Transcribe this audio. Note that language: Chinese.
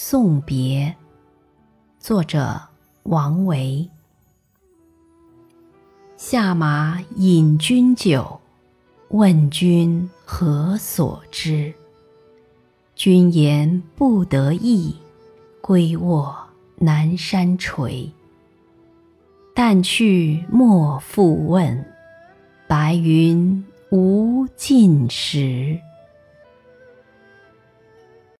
送别作者王维下马饮君酒，问君何所之？君言不得意，归卧南山陲。但去莫复问，白云无尽时。